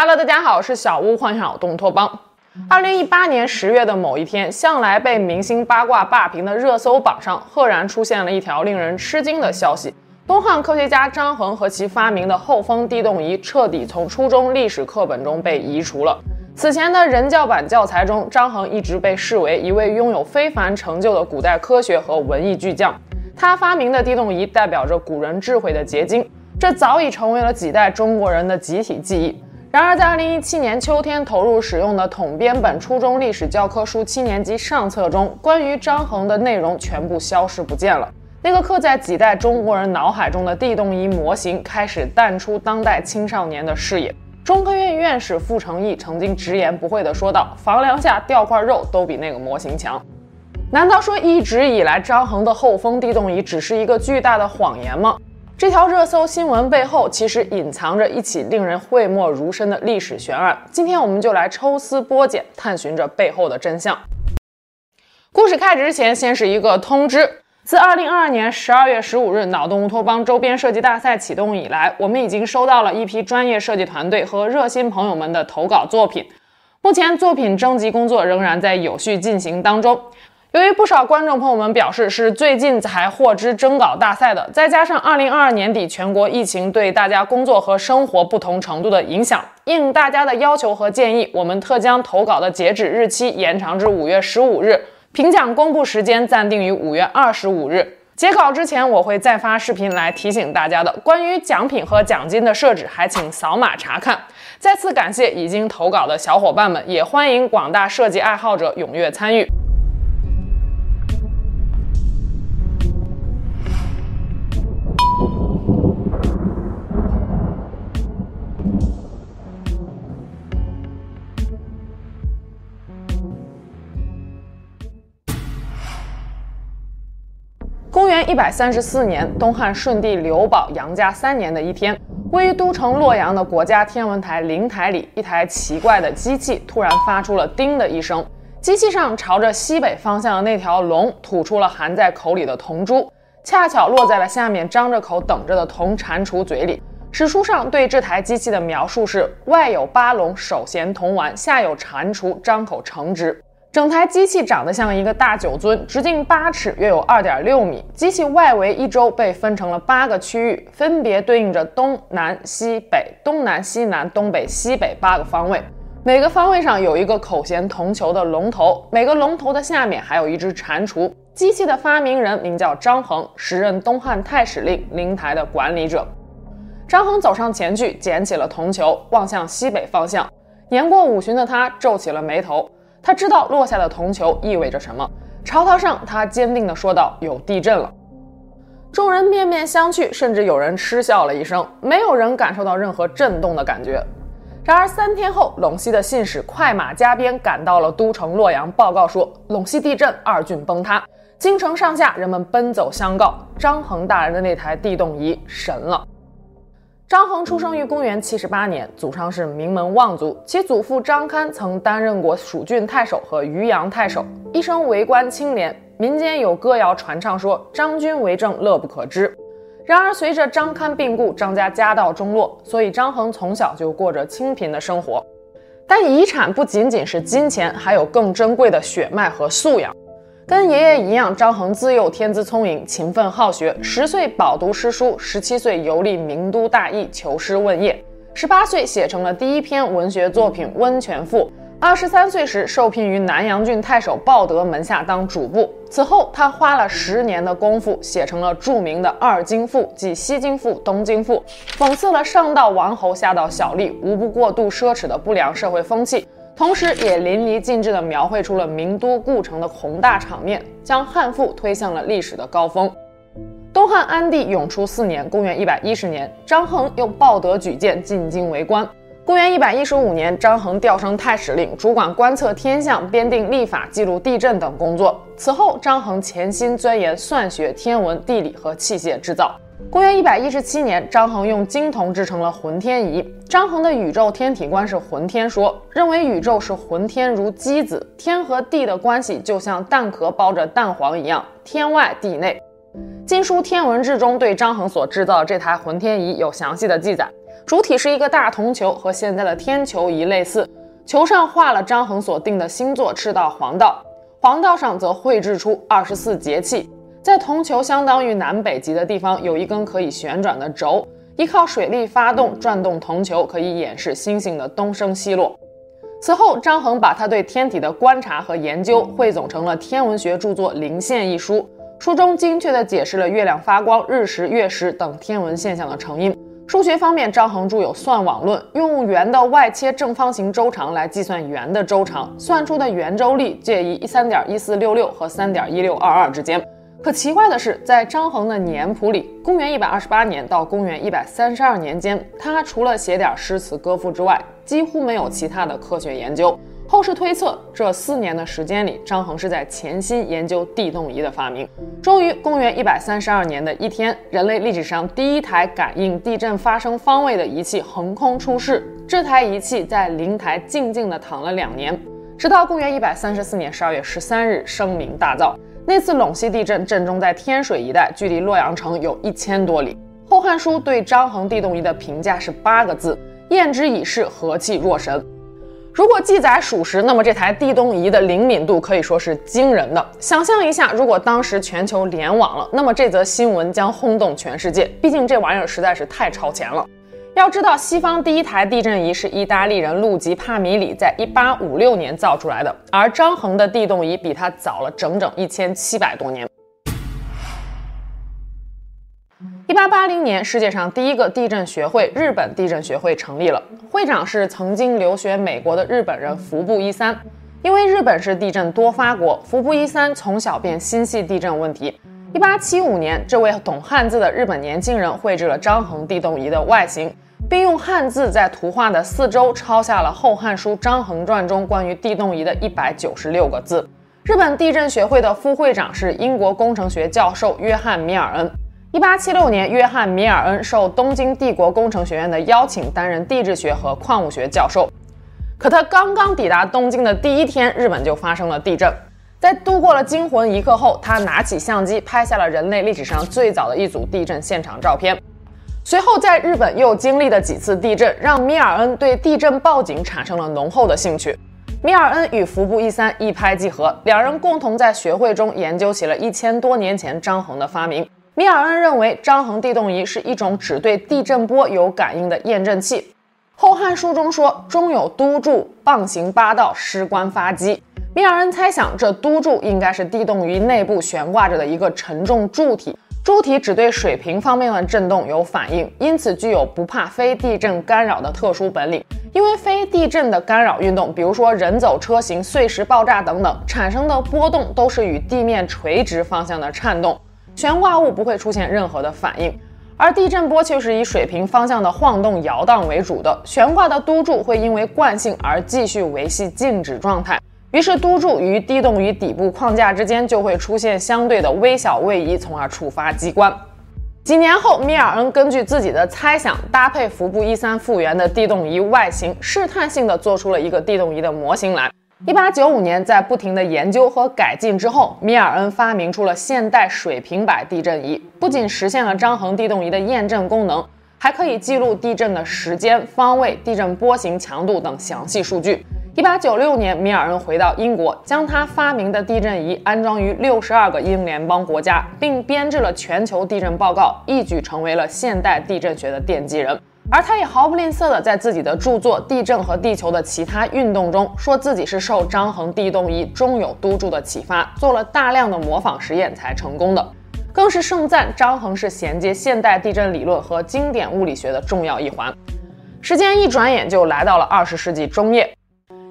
Hello，大家好，我是小屋幻想动物托邦。二零一八年十月的某一天，向来被明星八卦霸屏的热搜榜上，赫然出现了一条令人吃惊的消息：东汉科学家张衡和其发明的后风地动仪彻底从初中历史课本中被移除了。此前的人教版教材中，张衡一直被视为一位拥有非凡成就的古代科学和文艺巨匠。他发明的地动仪代表着古人智慧的结晶，这早已成为了几代中国人的集体记忆。然而，在二零一七年秋天投入使用的统编本初中历史教科书七年级上册中，关于张衡的内容全部消失不见了。那个刻在几代中国人脑海中的地动仪模型开始淡出当代青少年的视野。中科院院士傅成义曾经直言不讳地说道：“房梁下掉块肉都比那个模型强。”难道说一直以来张衡的后风地动仪只是一个巨大的谎言吗？这条热搜新闻背后，其实隐藏着一起令人讳莫如深的历史悬案。今天，我们就来抽丝剥茧，探寻着背后的真相。故事开始之前，先是一个通知：自二零二二年十二月十五日脑洞乌托邦周边设计大赛启动以来，我们已经收到了一批专业设计团队和热心朋友们的投稿作品。目前，作品征集工作仍然在有序进行当中。由于不少观众朋友们表示是最近才获知征稿大赛的，再加上二零二二年底全国疫情对大家工作和生活不同程度的影响，应大家的要求和建议，我们特将投稿的截止日期延长至五月十五日，评奖公布时间暂定于五月二十五日。截稿之前，我会再发视频来提醒大家的。关于奖品和奖金的设置，还请扫码查看。再次感谢已经投稿的小伙伴们，也欢迎广大设计爱好者踊跃参与。一百三十四年，东汉顺帝刘保杨家三年的一天，位于都城洛阳的国家天文台灵台里，一台奇怪的机器突然发出了“叮”的一声，机器上朝着西北方向的那条龙吐出了含在口里的铜珠，恰巧落在了下面张着口等着的铜蟾蜍嘴里。史书上对这台机器的描述是：外有八龙，手衔铜丸，下有蟾蜍，张口承之。整台机器长得像一个大酒樽，直径八尺，约有二点六米。机器外围一周被分成了八个区域，分别对应着东南西北、东南西南、东北西北八个方位。每个方位上有一个口衔铜球的龙头，每个龙头的下面还有一只蟾蜍。机器的发明人名叫张衡，时任东汉太史令、灵台的管理者。张衡走上前去，捡起了铜球，望向西北方向。年过五旬的他皱起了眉头。他知道落下的铜球意味着什么。朝堂上，他坚定地说道：“有地震了。”众人面面相觑，甚至有人嗤笑了一声。没有人感受到任何震动的感觉。然而三天后，陇西的信使快马加鞭赶到了都城洛阳，报告说陇西地震，二郡崩塌。京城上下人们奔走相告，张衡大人的那台地动仪神了。张衡出生于公元七十八年，祖上是名门望族，其祖父张堪曾担任过蜀郡太守和渔阳太守，一生为官清廉。民间有歌谣传唱说：“张君为政，乐不可支。”然而，随着张堪病故，张家家道中落，所以张衡从小就过着清贫的生活。但遗产不仅仅是金钱，还有更珍贵的血脉和素养。跟爷爷一样，张衡自幼天资聪颖，勤奋好学。十岁饱读诗书，十七岁游历名都大邑，求师问业。十八岁写成了第一篇文学作品《温泉赋》。二十三岁时受聘于南阳郡太守鲍德门下当主簿。此后，他花了十年的功夫，写成了著名的《二京赋》，即西京赋、东京赋，讽刺了上到王侯，下到小吏，无不过度奢侈的不良社会风气。同时，也淋漓尽致地描绘出了名都故城的宏大场面，将汉赋推向了历史的高峰。东汉安帝永初四年（公元一百一十年），张衡又抱德举荐进京为官。公元一百一十五年，张衡调升太史令，主管观测天象、编定历法、记录地震等工作。此后，张衡潜心钻研算学、天文、地理和器械制造。公元一百一十七年，张衡用金铜制成了浑天仪。张衡的宇宙天体观是浑天说，认为宇宙是浑天如鸡子，天和地的关系就像蛋壳包着蛋黄一样，天外地内。《晋书天文志》中对张衡所制造的这台浑天仪有详细的记载，主体是一个大铜球，和现在的天球仪类似。球上画了张衡所定的星座赤道黄道，黄道上则绘制出二十四节气。在铜球相当于南北极的地方，有一根可以旋转的轴，依靠水力发动转动铜球，可以演示星星的东升西落。此后，张衡把他对天体的观察和研究汇总成了天文学著作《零线》一书，书中精确地解释了月亮发光、日食、月食等天文现象的成因。数学方面，张衡著有《算网论》，用圆的外切正方形周长来计算圆的周长，算出的圆周率介于三点一四六六和三点一六二二之间。可奇怪的是，在张衡的年谱里，公元一百二十八年到公元一百三十二年间，他除了写点诗词歌赋之外，几乎没有其他的科学研究。后世推测，这四年的时间里，张衡是在潜心研究地动仪的发明。终于，公元一百三十二年的一天，人类历史上第一台感应地震发生方位的仪器横空出世。这台仪器在灵台静静地躺了两年，直到公元一百三十四年十二月十三日声名大噪。那次陇西地震震中在天水一带，距离洛阳城有一千多里。《后汉书》对张衡地动仪的评价是八个字：验之以势，和气若神。如果记载属实，那么这台地动仪的灵敏度可以说是惊人的。想象一下，如果当时全球联网了，那么这则新闻将轰动全世界。毕竟这玩意儿实在是太超前了。要知道，西方第一台地震仪是意大利人路吉帕米里在1856年造出来的，而张衡的地动仪比他早了整整一千七百多年。一八八零年，世界上第一个地震学会——日本地震学会成立了，会长是曾经留学美国的日本人服部一三。因为日本是地震多发国，服部一三从小便心系地震问题。一八七五年，这位懂汉字的日本年轻人绘制了张衡地动仪的外形，并用汉字在图画的四周抄下了《后汉书·张衡传》中关于地动仪的一百九十六个字。日本地震学会的副会长是英国工程学教授约翰·米尔恩。一八七六年，约翰·米尔恩受东京帝国工程学院的邀请，担任地质学和矿物学教授。可他刚刚抵达东京的第一天，日本就发生了地震。在度过了惊魂一刻后，他拿起相机拍下了人类历史上最早的一组地震现场照片。随后，在日本又经历了几次地震，让米尔恩对地震报警产生了浓厚的兴趣。米尔恩与服部一三一拍即合，两人共同在学会中研究起了一千多年前张衡的发明。米尔恩认为，张衡地动仪是一种只对地震波有感应的验证器。《后汉书》中说，中有督柱，棒行八道，施棺发机。米尔人猜想，这督柱应该是地动仪内部悬挂着的一个沉重柱体，柱体只对水平方面的震动有反应，因此具有不怕非地震干扰的特殊本领。因为非地震的干扰运动，比如说人走、车行、碎石爆炸等等，产生的波动都是与地面垂直方向的颤动。悬挂物不会出现任何的反应，而地震波却是以水平方向的晃动摇荡为主的。悬挂的督柱会因为惯性而继续维系静止状态，于是督柱与地动仪底部框架之间就会出现相对的微小位移，从而触发机关。几年后，米尔恩根据自己的猜想，搭配服部一三复原的地动仪外形，试探性地做出了一个地动仪的模型来。一八九五年，在不停的研究和改进之后，米尔恩发明出了现代水平摆地震仪，不仅实现了张衡地动仪的验证功能，还可以记录地震的时间、方位、地震波形、强度等详细数据。一八九六年，米尔恩回到英国，将他发明的地震仪安装于六十二个英联邦国家，并编制了全球地震报告，一举成为了现代地震学的奠基人。而他也毫不吝啬地在自己的著作《地震和地球的其他运动》中，说自己是受张衡地动仪中有督柱的启发，做了大量的模仿实验才成功的，更是盛赞张衡是衔接现代地震理论和经典物理学的重要一环。时间一转眼就来到了二十世纪中叶，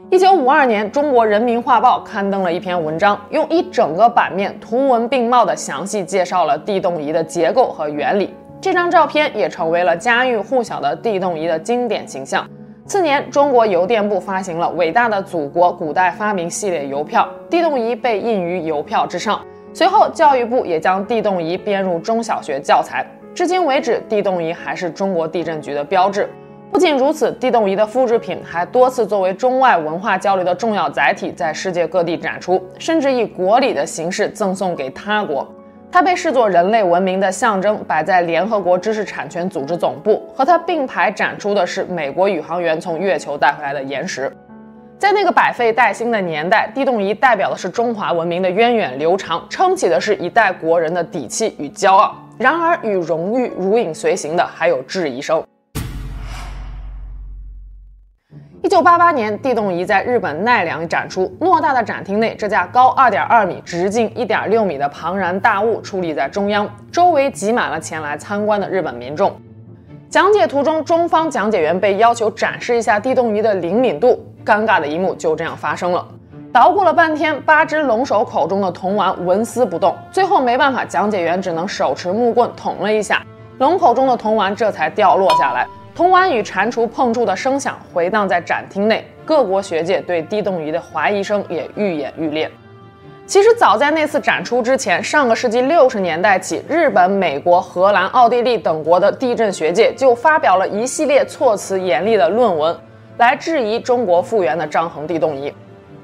一九五二年，中国人民画报刊登了一篇文章，用一整个版面图文并茂地详细介绍了地动仪的结构和原理。这张照片也成为了家喻户晓的地动仪的经典形象。次年，中国邮电部发行了《伟大的祖国古代发明》系列邮票，地动仪被印于邮票之上。随后，教育部也将地动仪编入中小学教材。至今为止，地动仪还是中国地震局的标志。不仅如此，地动仪的复制品还多次作为中外文化交流的重要载体，在世界各地展出，甚至以国礼的形式赠送给他国。它被视作人类文明的象征，摆在联合国知识产权组织总部。和它并排展出的是美国宇航员从月球带回来的岩石。在那个百废待兴的年代，地动仪代表的是中华文明的源远流长，撑起的是一代国人的底气与骄傲。然而，与荣誉如影随形的还有质疑声。一九八八年，地动仪在日本奈良展出，偌大的展厅内，这架高二点二米、直径一点六米的庞然大物矗立在中央，周围挤满了前来参观的日本民众。讲解途中，中方讲解员被要求展示一下地动仪的灵敏度。尴尬的一幕就这样发生了，捣鼓了半天，八只龙首口中的铜丸纹丝不动，最后没办法，讲解员只能手持木棍捅了一下，龙口中的铜丸这才掉落下来，铜碗与蟾蜍碰触的声响回荡在展厅内，各国学界对地动仪的怀疑声也愈演愈烈。其实早在那次展出之前，上个世纪六十年代起，日本、美国、荷兰、奥地利等国的地震学界就发表了一系列措辞严厉的论文。来质疑中国复原的张衡地动仪，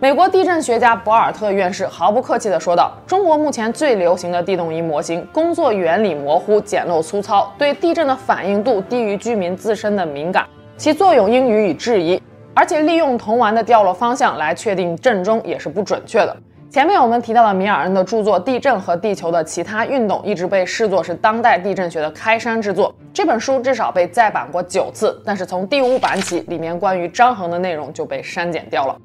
美国地震学家博尔特院士毫不客气地说道：“中国目前最流行的地动仪模型，工作原理模糊、简陋粗糙，对地震的反应度低于居民自身的敏感，其作用应予以质疑。而且利用铜丸的掉落方向来确定震中也是不准确的。”前面我们提到的米尔恩的著作《地震和地球的其他运动》一直被视作是当代地震学的开山之作。这本书至少被再版过九次，但是从第五版起，里面关于张衡的内容就被删减掉了。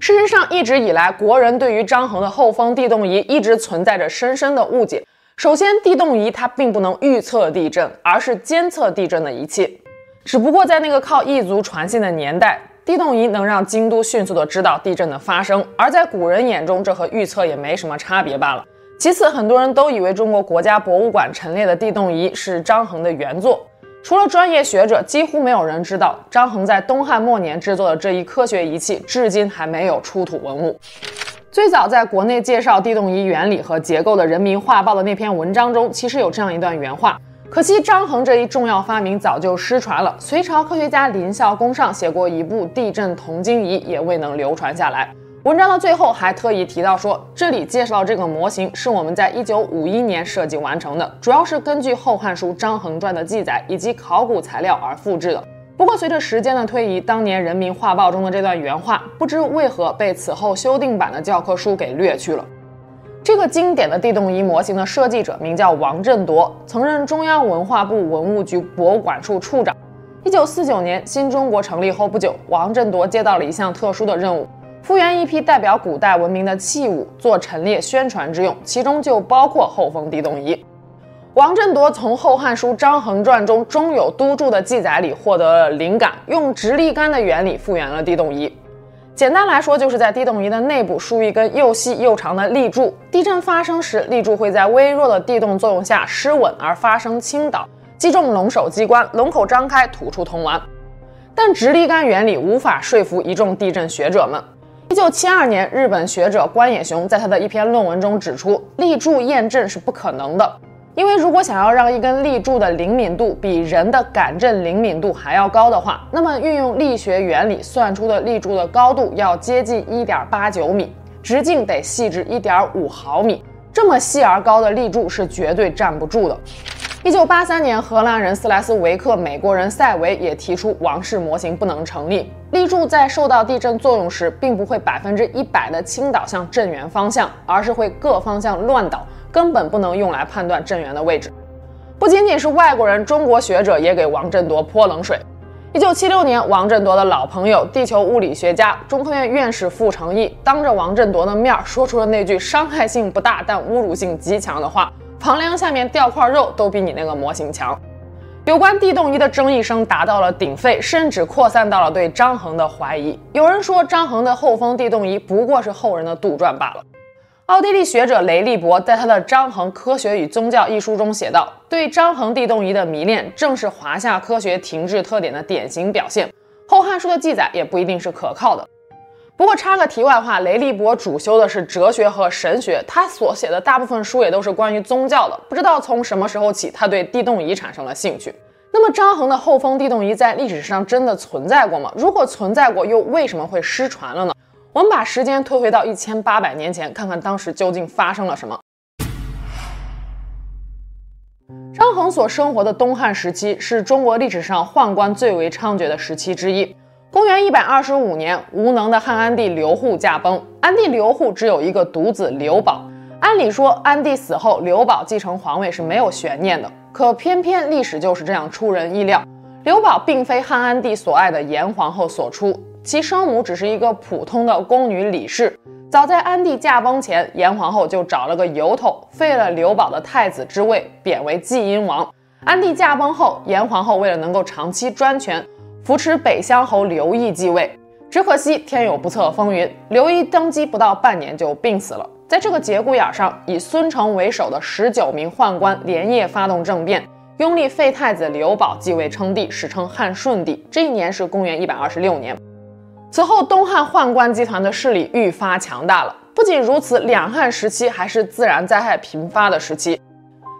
事实上，一直以来，国人对于张衡的后方地动仪一直存在着深深的误解。首先，地动仪它并不能预测地震，而是监测地震的仪器。只不过在那个靠异族传信的年代。地动仪能让京都迅速的知道地震的发生，而在古人眼中，这和预测也没什么差别罢了。其次，很多人都以为中国国家博物馆陈列的地动仪是张衡的原作，除了专业学者，几乎没有人知道张衡在东汉末年制作的这一科学仪器，至今还没有出土文物。最早在国内介绍地动仪原理和结构的《人民画报》的那篇文章中，其实有这样一段原话。可惜张衡这一重要发明早就失传了。隋朝科学家林孝恭上写过一部《地震铜经仪》，也未能流传下来。文章的最后还特意提到说，这里介绍这个模型是我们在一九五一年设计完成的，主要是根据《后汉书·张衡传》的记载以及考古材料而复制的。不过随着时间的推移，当年《人民画报》中的这段原话不知为何被此后修订版的教科书给略去了。这个经典的地动仪模型的设计者名叫王振铎，曾任中央文化部文物局博物馆处处长。一九四九年，新中国成立后不久，王振铎接到了一项特殊的任务，复原一批代表古代文明的器物，做陈列宣传之用，其中就包括后封地动仪。王振铎从《后汉书·张衡传》中中有都注的记载里获得了灵感，用直立杆的原理复原了地动仪。简单来说，就是在地动仪的内部输一根又细又长的立柱，地震发生时，立柱会在微弱的地动作用下失稳而发生倾倒，击中龙首机关，龙口张开吐出铜丸。但直立杆原理无法说服一众地震学者们。一九七二年，日本学者关野雄在他的一篇论文中指出，立柱验震是不可能的。因为如果想要让一根立柱的灵敏度比人的感震灵敏度还要高的话，那么运用力学原理算出的立柱的高度要接近一点八九米，直径得细至一点五毫米。这么细而高的立柱是绝对站不住的。一九八三年，荷兰人斯莱斯维克、美国人塞维也提出王氏模型不能成立。立柱在受到地震作用时，并不会百分之一百的倾倒向震源方向，而是会各方向乱倒。根本不能用来判断震源的位置。不仅仅是外国人，中国学者也给王振铎泼冷水。一九七六年，王振铎的老朋友、地球物理学家、中科院院士傅成义，当着王振铎的面说出了那句伤害性不大但侮辱性极强的话：“房梁下面掉块肉都比你那个模型强。”有关地动仪的争议声达到了鼎沸，甚至扩散到了对张衡的怀疑。有人说，张衡的后封地动仪不过是后人的杜撰罢了。奥地利学者雷利伯在他的《张衡科学与宗教》一书中写道：“对张衡地动仪的迷恋，正是华夏科学停滞特点的典型表现。”《后汉书》的记载也不一定是可靠的。不过插个题外话，雷利伯主修的是哲学和神学，他所写的大部分书也都是关于宗教的。不知道从什么时候起，他对地动仪产生了兴趣。那么，张衡的后封地动仪在历史上真的存在过吗？如果存在过，又为什么会失传了呢？我们把时间推回到一千八百年前，看看当时究竟发生了什么。张衡所生活的东汉时期是中国历史上宦官最为猖獗的时期之一。公元一百二十五年，无能的汉安帝刘祜驾崩，安帝刘祜只有一个独子刘保。按理说，安帝死后，刘保继承皇位是没有悬念的。可偏偏历史就是这样出人意料，刘保并非汉安帝所爱的严皇后所出，其生母只是一个普通的宫女李氏。早在安帝驾崩前，严皇后就找了个由头，废了刘保的太子之位，贬为济阴王。安帝驾崩后，严皇后为了能够长期专权，扶持北乡侯刘义继位。只可惜天有不测风云，刘义登基不到半年就病死了。在这个节骨眼上，以孙承为首的十九名宦官连夜发动政变，拥立废太子刘保继位称帝，史称汉顺帝。这一年是公元一百二十六年。此后，东汉宦官集团的势力愈发强大了。不仅如此，两汉时期还是自然灾害频发的时期，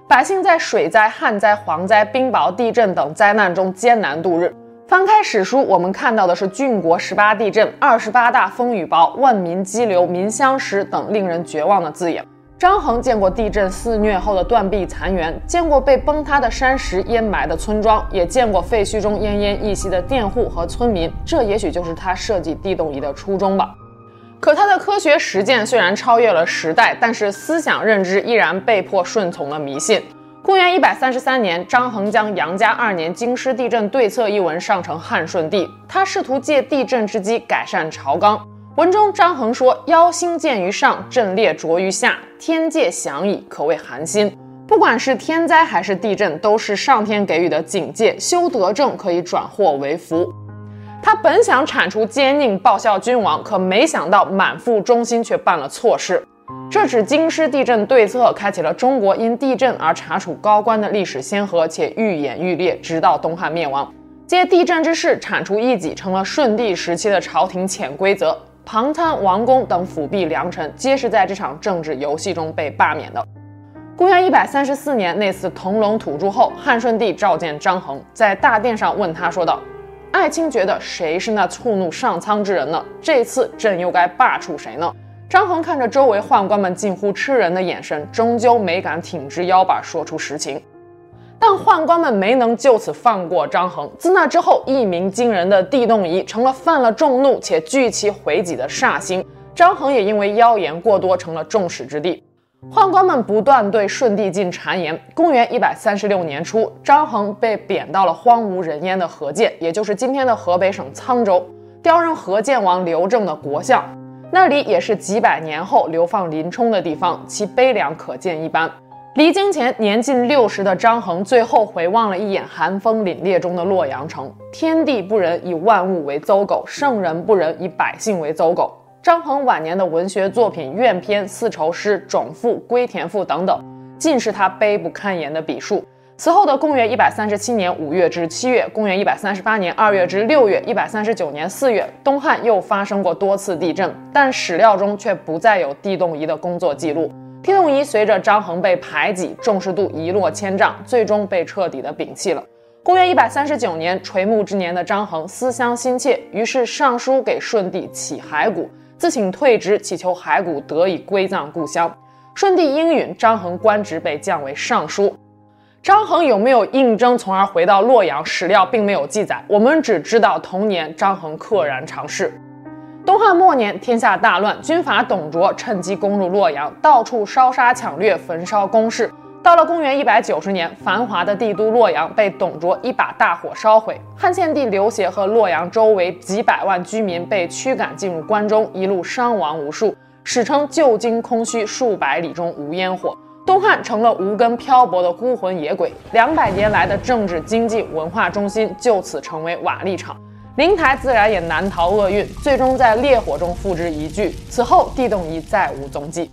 百姓在水灾、旱灾、蝗灾、冰雹、地震等灾难中艰难度日。翻开史书，我们看到的是郡国十八地震、二十八大风雨雹、万民激流、民相食等令人绝望的字眼。张衡见过地震肆虐后的断壁残垣，见过被崩塌的山石淹埋的村庄，也见过废墟中奄奄一息的佃户和村民。这也许就是他设计地动仪的初衷吧。可他的科学实践虽然超越了时代，但是思想认知依然被迫顺从了迷信。公元一百三十三年，张衡将杨家二年京师地震对策一文上呈汉顺帝，他试图借地震之机改善朝纲。文中张衡说：“妖星见于上，阵列着于下，天界响矣，可谓寒心。不管是天灾还是地震，都是上天给予的警戒。修德政可以转祸为福。”他本想铲除奸佞，报效君王，可没想到满腹忠心却办了错事。这纸京师地震对策开启了中国因地震而查处高官的历史先河，且愈演愈烈，直到东汉灭亡。借地震之势铲除异己，成了顺帝时期的朝廷潜规则。庞参、王公等辅弼良臣，皆是在这场政治游戏中被罢免的。公元一百三十四年，那次同龙吐珠后，汉顺帝召见张衡，在大殿上问他说道：“爱卿觉得谁是那触怒上苍之人呢？这次朕又该罢黜谁呢？”张衡看着周围宦官们近乎吃人的眼神，终究没敢挺直腰板说出实情。但宦官们没能就此放过张衡。自那之后，一鸣惊人的地动仪成了犯了众怒且聚其回己的煞星。张衡也因为妖言过多，成了众矢之的。宦官们不断对顺帝进谗言。公元一百三十六年初，张衡被贬到了荒无人烟的河间，也就是今天的河北省沧州，调任河间王刘正的国相。那里也是几百年后流放林冲的地方，其悲凉可见一斑。离京前年近六十的张衡，最后回望了一眼寒风凛冽中的洛阳城。天地不仁，以万物为走狗；圣人不仁，以百姓为走狗。张衡晚年的文学作品《怨篇》《四愁诗》《种赋》《归田赋》等等，尽是他卑不堪言的笔触。此后的公元一百三十七年五月至七月，公元一百三十八年二月至六月，一百三十九年四月，东汉又发生过多次地震，但史料中却不再有地动仪的工作记录。地动仪随着张衡被排挤，重视度一落千丈，最终被彻底的摒弃了。公元一百三十九年，垂暮之年的张衡思乡心切，于是上书给顺帝乞骸骨，自请退职，祈求骸骨得以归葬故乡。顺帝应允，张衡官职被降为尚书。张衡有没有应征，从而回到洛阳？史料并没有记载，我们只知道同年张衡溘然长逝。东汉末年，天下大乱，军阀董卓趁机攻入洛阳，到处烧杀抢掠，焚烧宫室。到了公元一百九十年，繁华的帝都洛阳被董卓一把大火烧毁，汉献帝刘协和洛阳周围几百万居民被驱赶进入关中，一路伤亡无数，史称旧京空虚，数百里中无烟火。东汉成了无根漂泊的孤魂野鬼，两百年来的政治、经济、文化中心就此成为瓦砾场。灵台自然也难逃厄运，最终在烈火中付之一炬。此后，地动仪再无踪迹。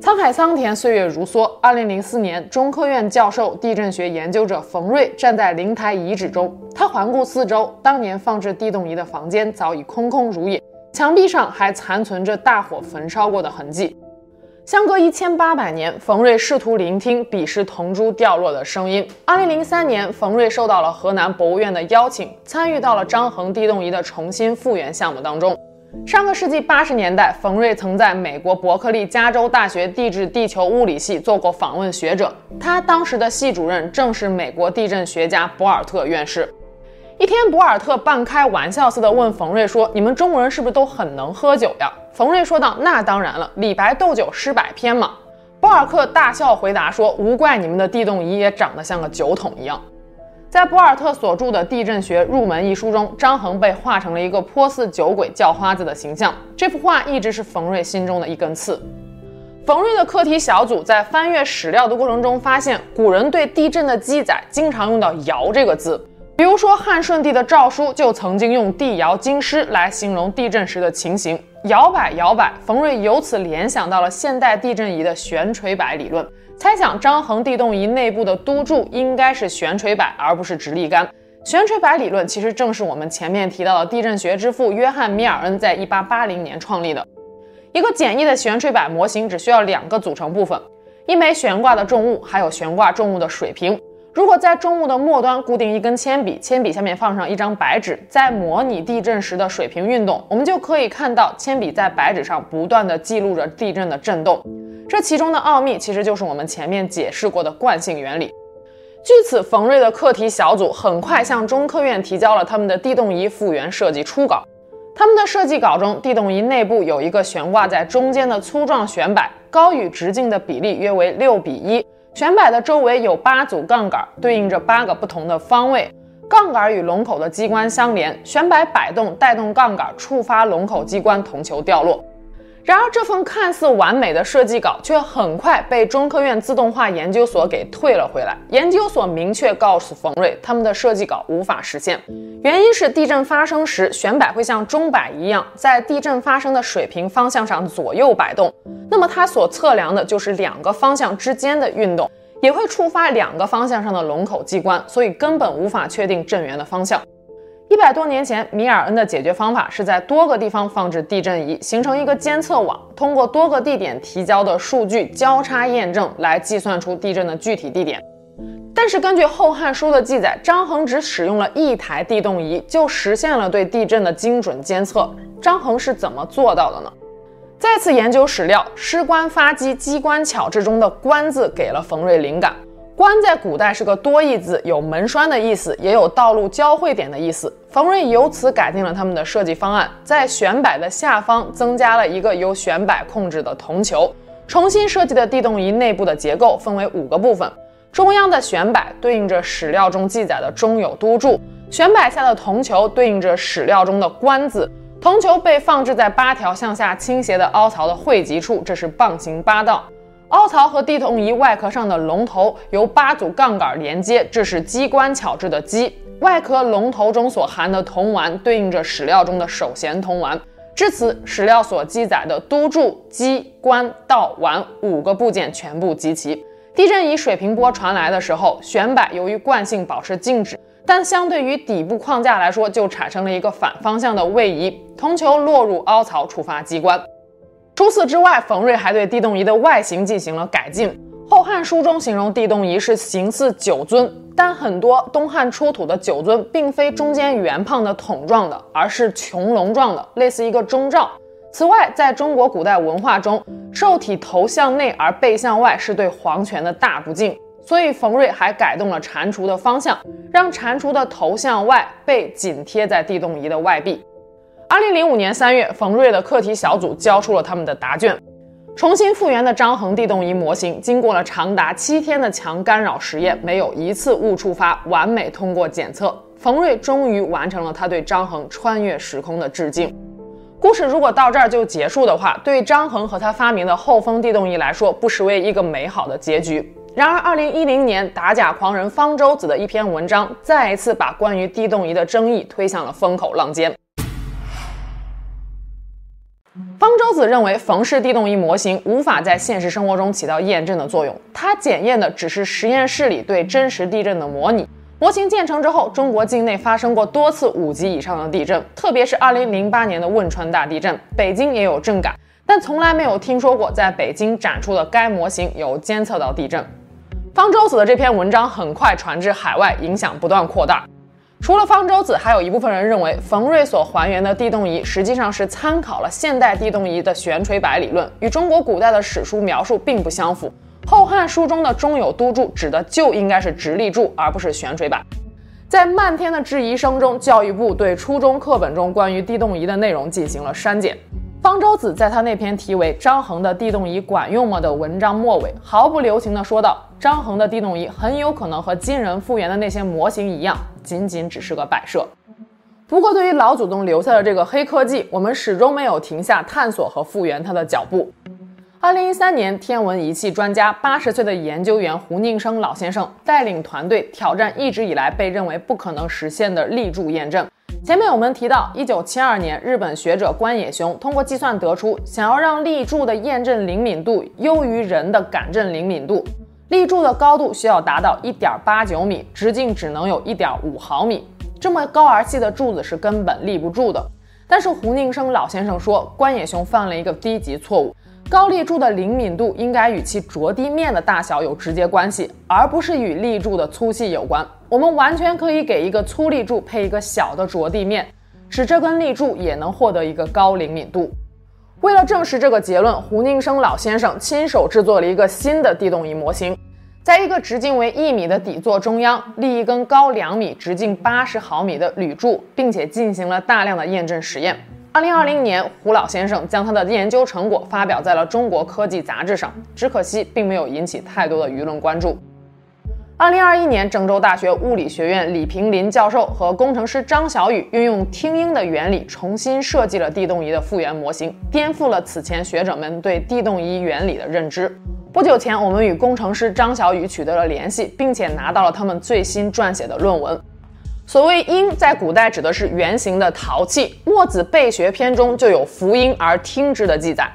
沧海桑田，岁月如梭。二零零四年，中科院教授、地震学研究者冯瑞站在灵台遗址中，他环顾四周，当年放置地动仪的房间早已空空如也，墙壁上还残存着大火焚烧过的痕迹。相隔一千八百年，冯瑞试图聆听彼时铜珠掉落的声音。二零零三年，冯瑞受到了河南博物院的邀请，参与到了张衡地动仪的重新复原项目当中。上个世纪八十年代，冯瑞曾在美国伯克利加州大学地质地球物理系做过访问学者，他当时的系主任正是美国地震学家博尔特院士。一天，博尔特半开玩笑似的问冯瑞说：“你们中国人是不是都很能喝酒呀？”冯瑞说道：“那当然了，李白斗酒诗百篇嘛。”博尔特大笑回答说：“无怪你们的地动仪也长得像个酒桶一样。”在博尔特所著的《地震学入门》一书中，张衡被画成了一个颇似酒鬼叫花子的形象。这幅画一直是冯瑞心中的一根刺。冯瑞的课题小组在翻阅史料的过程中，发现古人对地震的记载经常用到“摇”这个字。比如说，汉顺帝的诏书就曾经用“地摇惊狮”来形容地震时的情形。摇摆，摇摆。冯瑞由此联想到了现代地震仪的悬垂摆理论，猜想张衡地动仪内部的督柱应该是悬垂摆，而不是直立杆。悬垂摆理论其实正是我们前面提到的地震学之父约翰·米尔恩在1880年创立的。一个简易的悬垂摆模型只需要两个组成部分：一枚悬挂的重物，还有悬挂重物的水平。如果在重物的末端固定一根铅笔，铅笔下面放上一张白纸，在模拟地震时的水平运动，我们就可以看到铅笔在白纸上不断地记录着地震的震动。这其中的奥秘其实就是我们前面解释过的惯性原理。据此，冯瑞的课题小组很快向中科院提交了他们的地动仪复原设计初稿。他们的设计稿中，地动仪内部有一个悬挂在中间的粗壮悬摆，高与直径的比例约为六比一。悬摆的周围有八组杠杆，对应着八个不同的方位。杠杆与龙口的机关相连，悬摆摆动带动杠杆触发龙口机关，铜球掉落。然而，这份看似完美的设计稿却很快被中科院自动化研究所给退了回来。研究所明确告诉冯瑞，他们的设计稿无法实现，原因是地震发生时，悬摆会像钟摆一样，在地震发生的水平方向上左右摆动。那么它所测量的就是两个方向之间的运动，也会触发两个方向上的龙口机关，所以根本无法确定震源的方向。一百多年前，米尔恩的解决方法是在多个地方放置地震仪，形成一个监测网，通过多个地点提交的数据交叉验证来计算出地震的具体地点。但是根据《后汉书》的记载，张衡只使用了一台地动仪就实现了对地震的精准监测。张衡是怎么做到的呢？再次研究史料，《师官发机机关巧制》中的“关”字给了冯瑞灵感。关在古代是个多义字，有门栓的意思，也有道路交汇点的意思。冯瑞由此改进了他们的设计方案，在悬摆的下方增加了一个由悬摆控制的铜球。重新设计的地动仪内部的结构分为五个部分：中央的悬摆对应着史料中记载的中有督柱，悬摆下的铜球对应着史料中的关字。铜球被放置在八条向下倾斜的凹槽的汇集处，这是棒形八道。凹槽和地动仪外壳上的龙头由八组杠杆连接，这是机关巧制的机。外壳龙头中所含的铜丸对应着史料中的首弦铜丸。至此，史料所记载的督柱、机、关、道、丸五个部件全部集齐。地震仪水平波传来的时候，悬摆由于惯性保持静止。但相对于底部框架来说，就产生了一个反方向的位移，铜球落入凹槽，触发机关。除此之外，冯瑞还对地动仪的外形进行了改进。《后汉书》中形容地动仪是形似酒樽，但很多东汉出土的酒樽并非中间圆胖的桶状的，而是穹隆状的，类似一个钟罩。此外，在中国古代文化中，兽体头向内而背向外是对皇权的大不敬。所以冯瑞还改动了蟾蜍的方向，让蟾蜍的头向外，背紧贴在地动仪的外壁。二零零五年三月，冯瑞的课题小组交出了他们的答卷。重新复原的张衡地动仪模型，经过了长达七天的强干扰实验，没有一次误触发，完美通过检测。冯瑞终于完成了他对张衡穿越时空的致敬。故事如果到这儿就结束的话，对张衡和他发明的后风地动仪来说，不失为一个美好的结局。然而，二零一零年打假狂人方舟子的一篇文章，再一次把关于地动仪的争议推向了风口浪尖。方舟子认为，冯氏地动仪模型无法在现实生活中起到验证的作用，它检验的只是实验室里对真实地震的模拟。模型建成之后，中国境内发生过多次五级以上的地震，特别是二零零八年的汶川大地震，北京也有震感，但从来没有听说过在北京展出的该模型有监测到地震。方舟子的这篇文章很快传至海外，影响不断扩大。除了方舟子，还有一部分人认为冯瑞所还原的地动仪实际上是参考了现代地动仪的悬垂摆理论，与中国古代的史书描述并不相符。《后汉书》中的中有都柱指的就应该是直立柱，而不是悬垂摆。在漫天的质疑声中，教育部对初中课本中关于地动仪的内容进行了删减。方舟子在他那篇题为《张衡的地动仪管用吗》的文章末尾，毫不留情地说道：“张衡的地动仪很有可能和今人复原的那些模型一样，仅仅只是个摆设。”不过，对于老祖宗留下的这个黑科技，我们始终没有停下探索和复原它的脚步。二零一三年，天文仪器专家八十岁的研究员胡宁生老先生带领团队挑战一直以来被认为不可能实现的立柱验证。前面我们提到，一九七二年，日本学者关野雄通过计算得出，想要让立柱的验证灵敏度优于人的感震灵敏度，立柱的高度需要达到一点八九米，直径只能有一点五毫米。这么高而细的柱子是根本立不住的。但是胡宁生老先生说，关野雄犯了一个低级错误，高立柱的灵敏度应该与其着地面的大小有直接关系，而不是与立柱的粗细有关。我们完全可以给一个粗立柱配一个小的着地面，使这根立柱也能获得一个高灵敏度。为了证实这个结论，胡宁生老先生亲手制作了一个新的地动仪模型，在一个直径为一米的底座中央立一根高两米、直径八十毫米的铝柱，并且进行了大量的验证实验。二零二零年，胡老先生将他的研究成果发表在了《中国科技》杂志上，只可惜并没有引起太多的舆论关注。二零二一年，郑州大学物理学院李平林教授和工程师张小雨运用听音的原理重新设计了地动仪的复原模型，颠覆了此前学者们对地动仪原理的认知。不久前，我们与工程师张小雨取得了联系，并且拿到了他们最新撰写的论文。所谓音，在古代指的是圆形的陶器，《墨子备学篇》中就有“夫音而听之”的记载。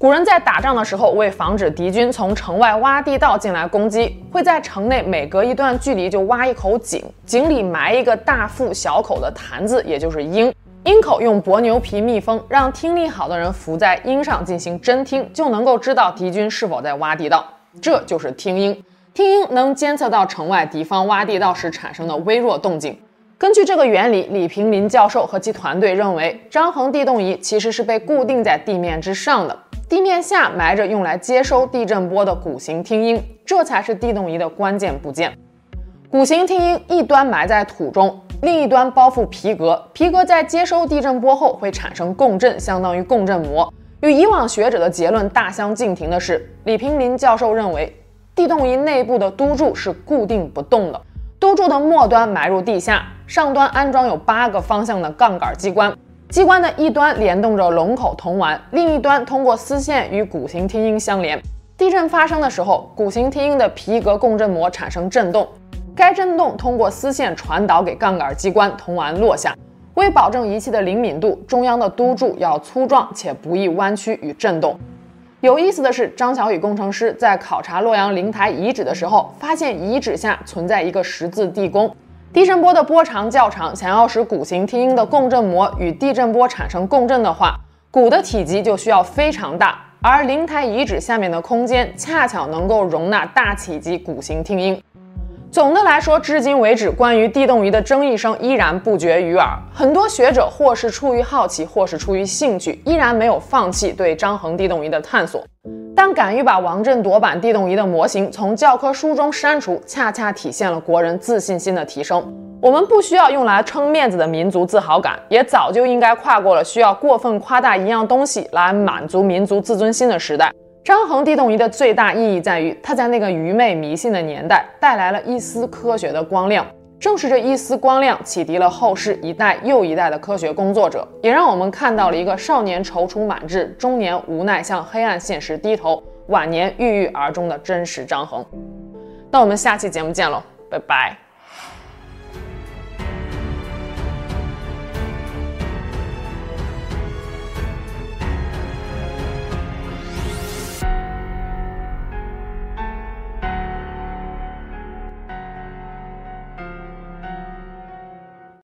古人在打仗的时候，为防止敌军从城外挖地道进来攻击，会在城内每隔一段距离就挖一口井，井里埋一个大腹小口的坛子，也就是鹰。鹰口用薄牛皮密封，让听力好的人伏在鹰上进行侦听，就能够知道敌军是否在挖地道。这就是听音。听音能监测到城外敌方挖地道时产生的微弱动静。根据这个原理，李平林教授和其团队认为，张衡地动仪其实是被固定在地面之上的。地面下埋着用来接收地震波的鼓形听音，这才是地动仪的关键部件。鼓形听音一端埋在土中，另一端包覆皮革，皮革在接收地震波后会产生共振，相当于共振膜。与以往学者的结论大相径庭的是，李平林教授认为，地动仪内部的督柱是固定不动的，督柱的末端埋入地下，上端安装有八个方向的杠杆机关。机关的一端联动着龙口铜丸，另一端通过丝线与鼓形听音相连。地震发生的时候，鼓形听音的皮革共振膜产生震动，该震动通过丝线传导给杠杆机关，铜丸落下。为保证仪器的灵敏度，中央的督柱要粗壮且不易弯曲与震动。有意思的是，张小雨工程师在考察洛阳灵台遗址的时候，发现遗址下存在一个十字地宫。地震波的波长较长，想要使鼓形听音的共振膜与地震波产生共振的话，鼓的体积就需要非常大，而灵台遗址下面的空间恰巧能够容纳大体积鼓形听音。总的来说，至今为止，关于地动仪的争议声依然不绝于耳。很多学者或是出于好奇，或是出于兴趣，依然没有放弃对张衡地动仪的探索。但敢于把王震夺版地动仪的模型从教科书中删除，恰恰体现了国人自信心的提升。我们不需要用来撑面子的民族自豪感，也早就应该跨过了需要过分夸大一样东西来满足民族自尊心的时代。张衡地动仪的最大意义在于，它在那个愚昧迷信的年代带来了一丝科学的光亮。正是这一丝光亮启迪了后世一代又一代的科学工作者，也让我们看到了一个少年踌躇满志，中年无奈向黑暗现实低头，晚年郁郁而终的真实张衡。那我们下期节目见喽，拜拜。